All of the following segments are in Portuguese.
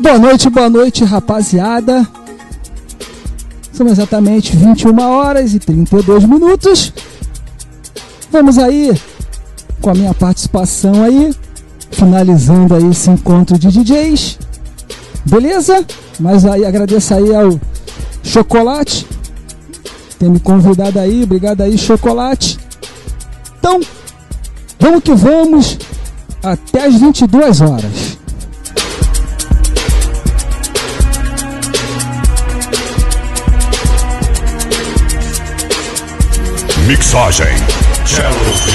Boa noite, boa noite, rapaziada. São exatamente 21 horas e 32 minutos. Vamos aí com a minha participação aí, finalizando aí esse encontro de DJs. Beleza? Mas aí agradeço aí ao Chocolate ter me convidado aí, obrigado aí Chocolate. Então, vamos que vamos até as 22 horas. Mixagem. Cello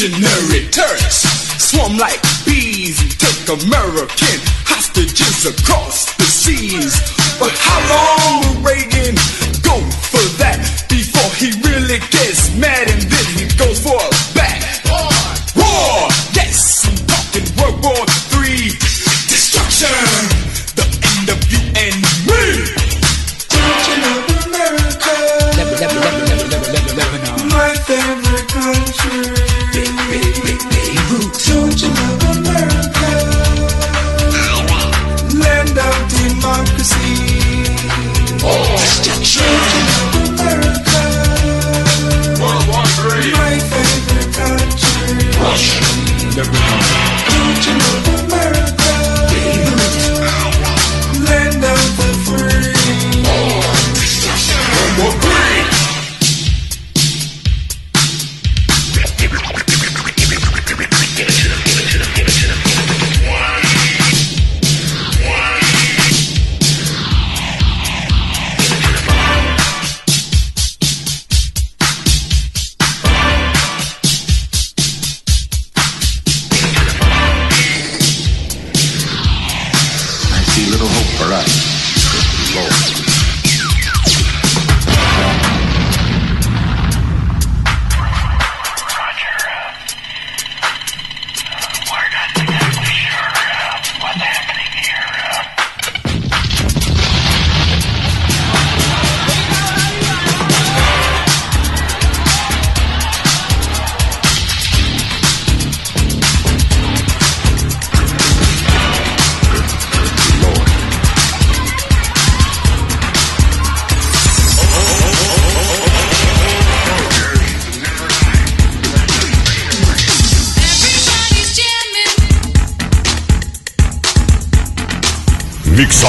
Revolutionary Turks swarm like bees and take American hostages across the seas. But how long?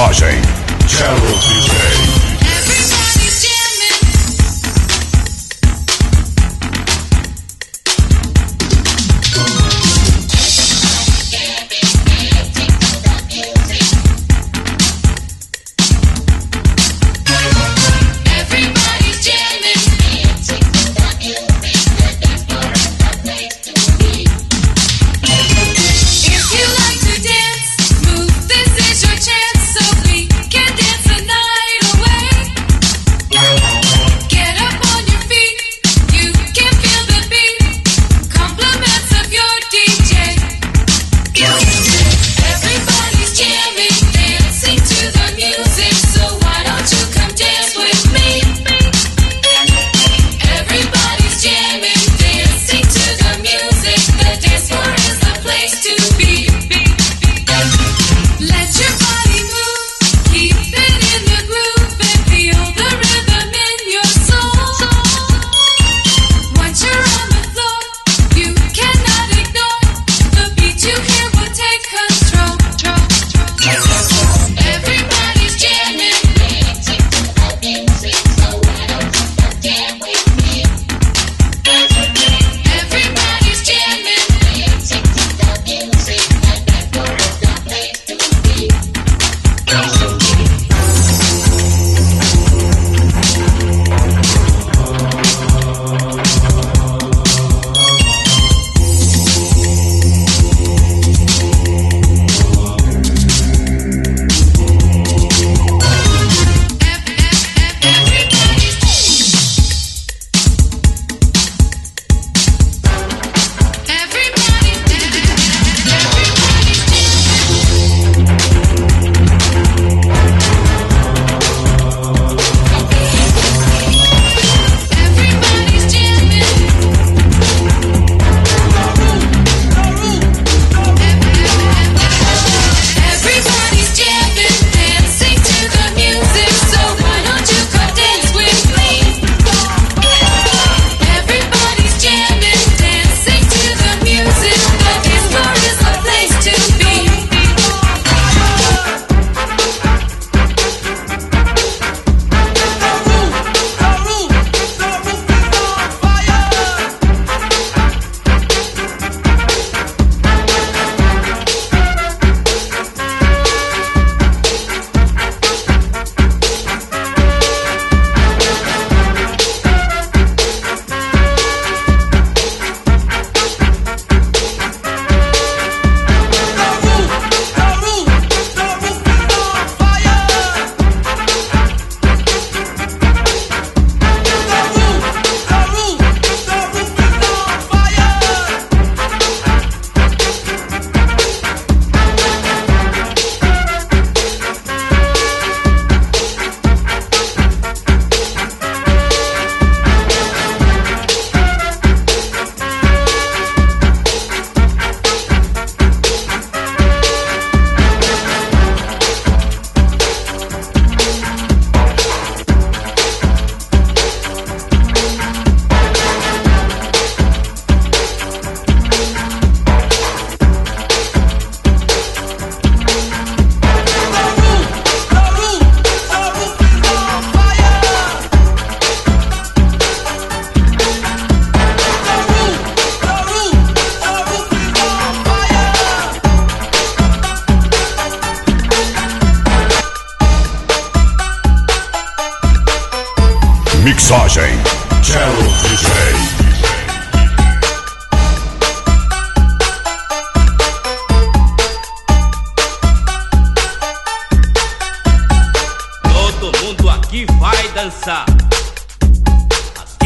Ferragem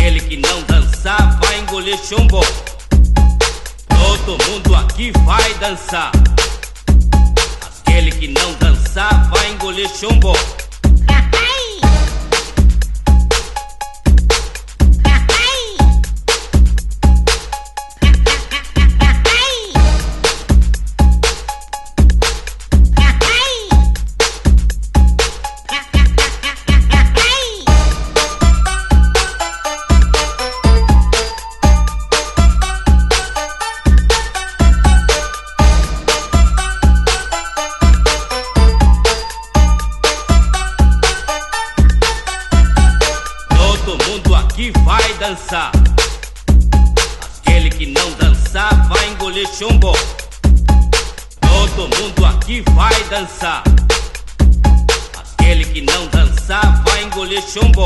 Aquele que não dançar vai engolir chumbo. Todo mundo aqui vai dançar. Aquele que não dançar vai engolir chumbo. Não dançar vai engolir chumbo.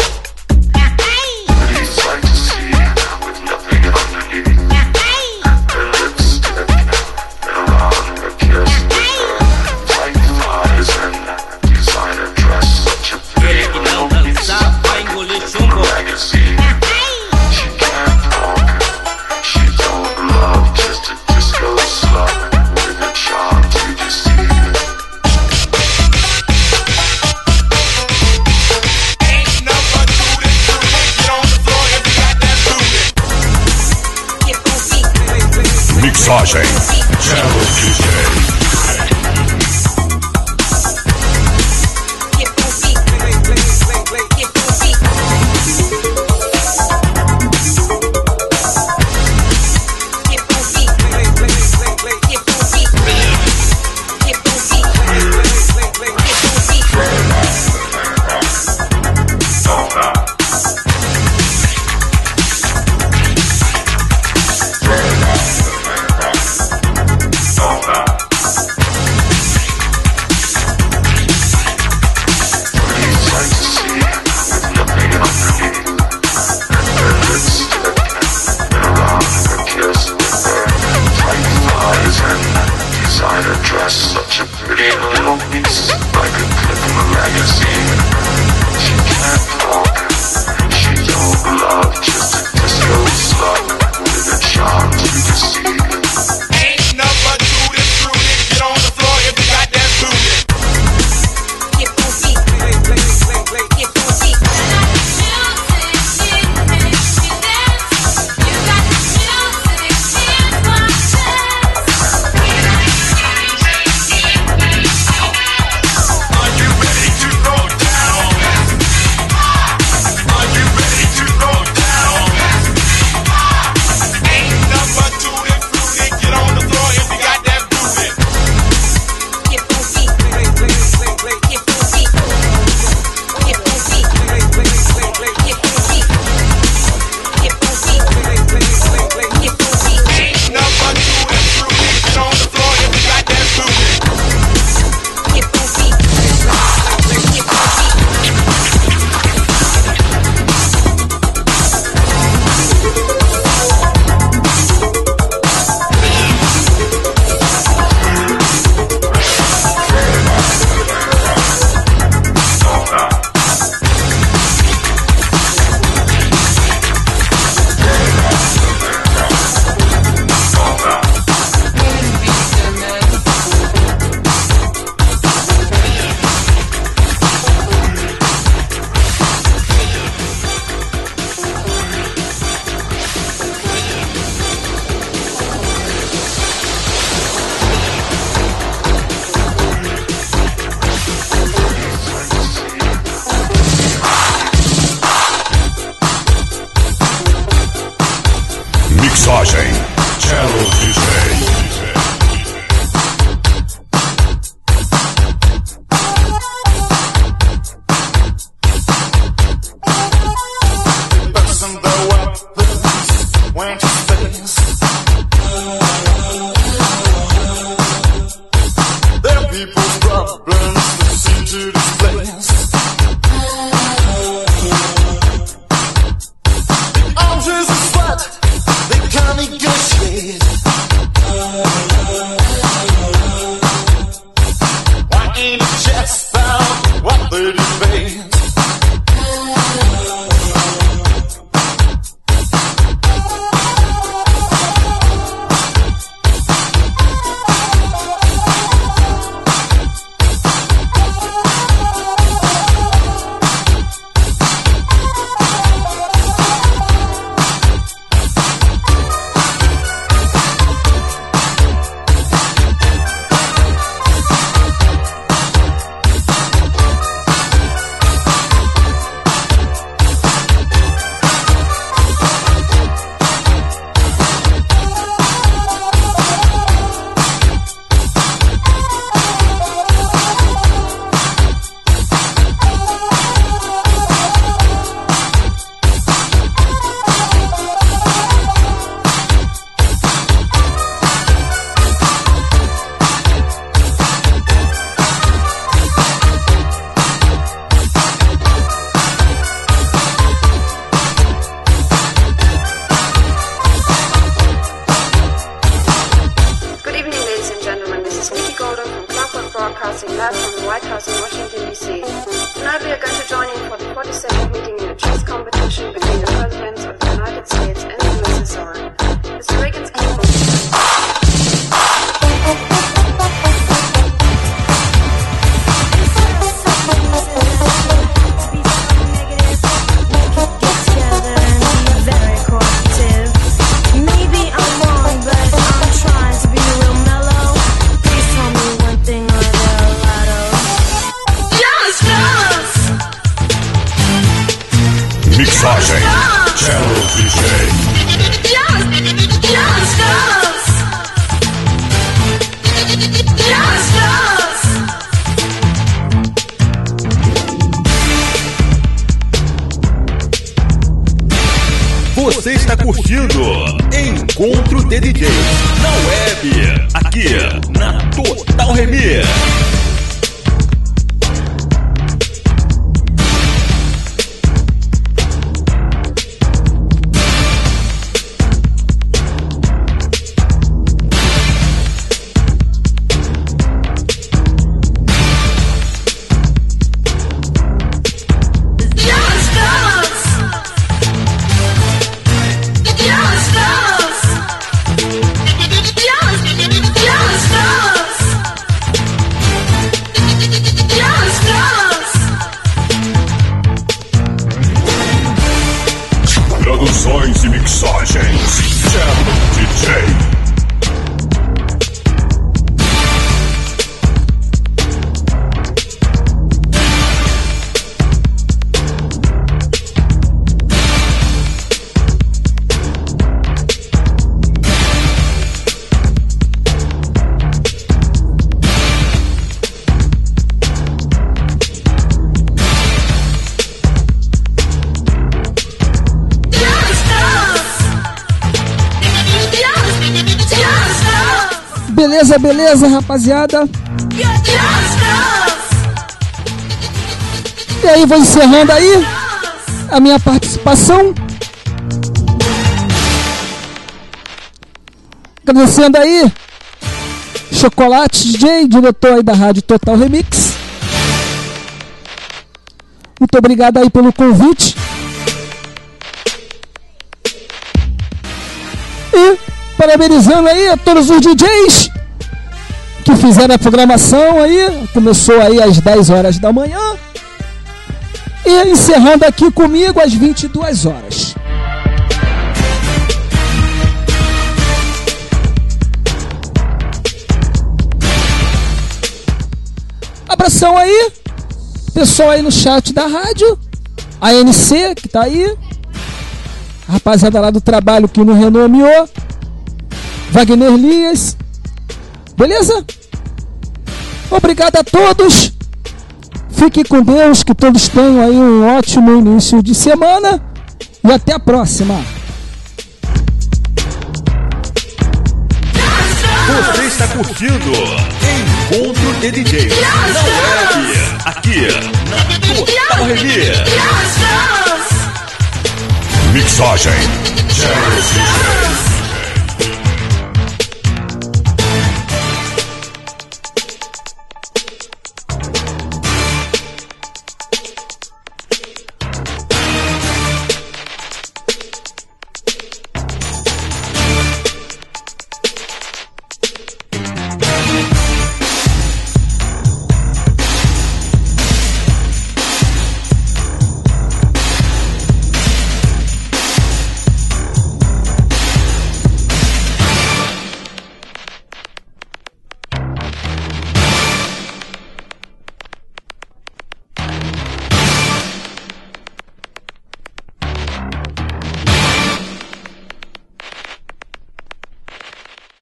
Booty. Mixagem me guilty. Você está curtindo Encontro de DJs na web, aqui na Total Remix. Beleza, beleza, rapaziada. E aí, vou encerrando aí a minha participação. Agradecendo aí, Chocolate DJ, diretor aí da Rádio Total Remix. Muito obrigado aí pelo convite. E parabenizando aí a todos os DJs que fizeram a programação aí. Começou aí às 10 horas da manhã. E encerrando aqui comigo às 22 horas. Abração aí, pessoal aí no chat da rádio, a ANC que tá aí, rapaziada lá do trabalho que não renomeou, Wagner Lias, beleza? Obrigado a todos. Fiquem com Deus, que todos tenham aí um ótimo início de semana e até a próxima. Você está curtindo Encontro de DJs na aqui na Total Remix. Mixagem. DJ.